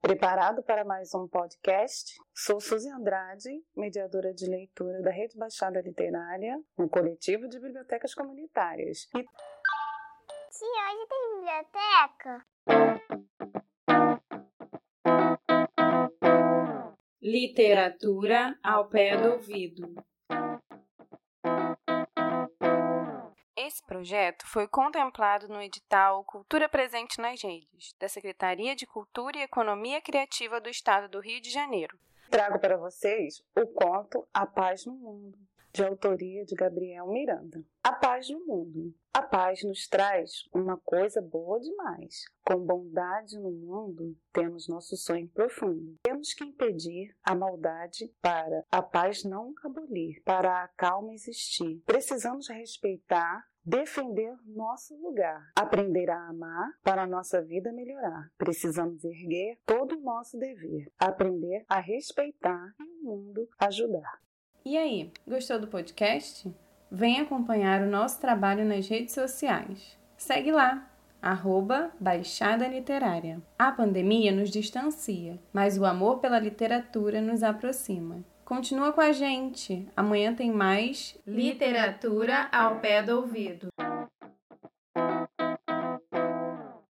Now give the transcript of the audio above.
Preparado para mais um podcast? Sou Suzy Andrade, mediadora de leitura da Rede Baixada Literária, um coletivo de bibliotecas comunitárias. E... Tia, hoje tem biblioteca? Literatura ao pé do ouvido. Esse projeto foi contemplado no edital Cultura Presente nas Redes, da Secretaria de Cultura e Economia Criativa do Estado do Rio de Janeiro. Trago para vocês o conto A Paz no Mundo, de autoria de Gabriel Miranda. A paz no mundo. A paz nos traz uma coisa boa demais. Com bondade no mundo, temos nosso sonho profundo. Temos que impedir a maldade para a paz não abolir, para a calma existir. Precisamos respeitar defender nosso lugar, aprender a amar para a nossa vida melhorar. Precisamos erguer todo o nosso dever, aprender a respeitar e o mundo ajudar. E aí, gostou do podcast? Vem acompanhar o nosso trabalho nas redes sociais. Segue lá, arroba Baixada Literária. A pandemia nos distancia, mas o amor pela literatura nos aproxima. Continua com a gente. Amanhã tem mais Literatura ao pé do ouvido.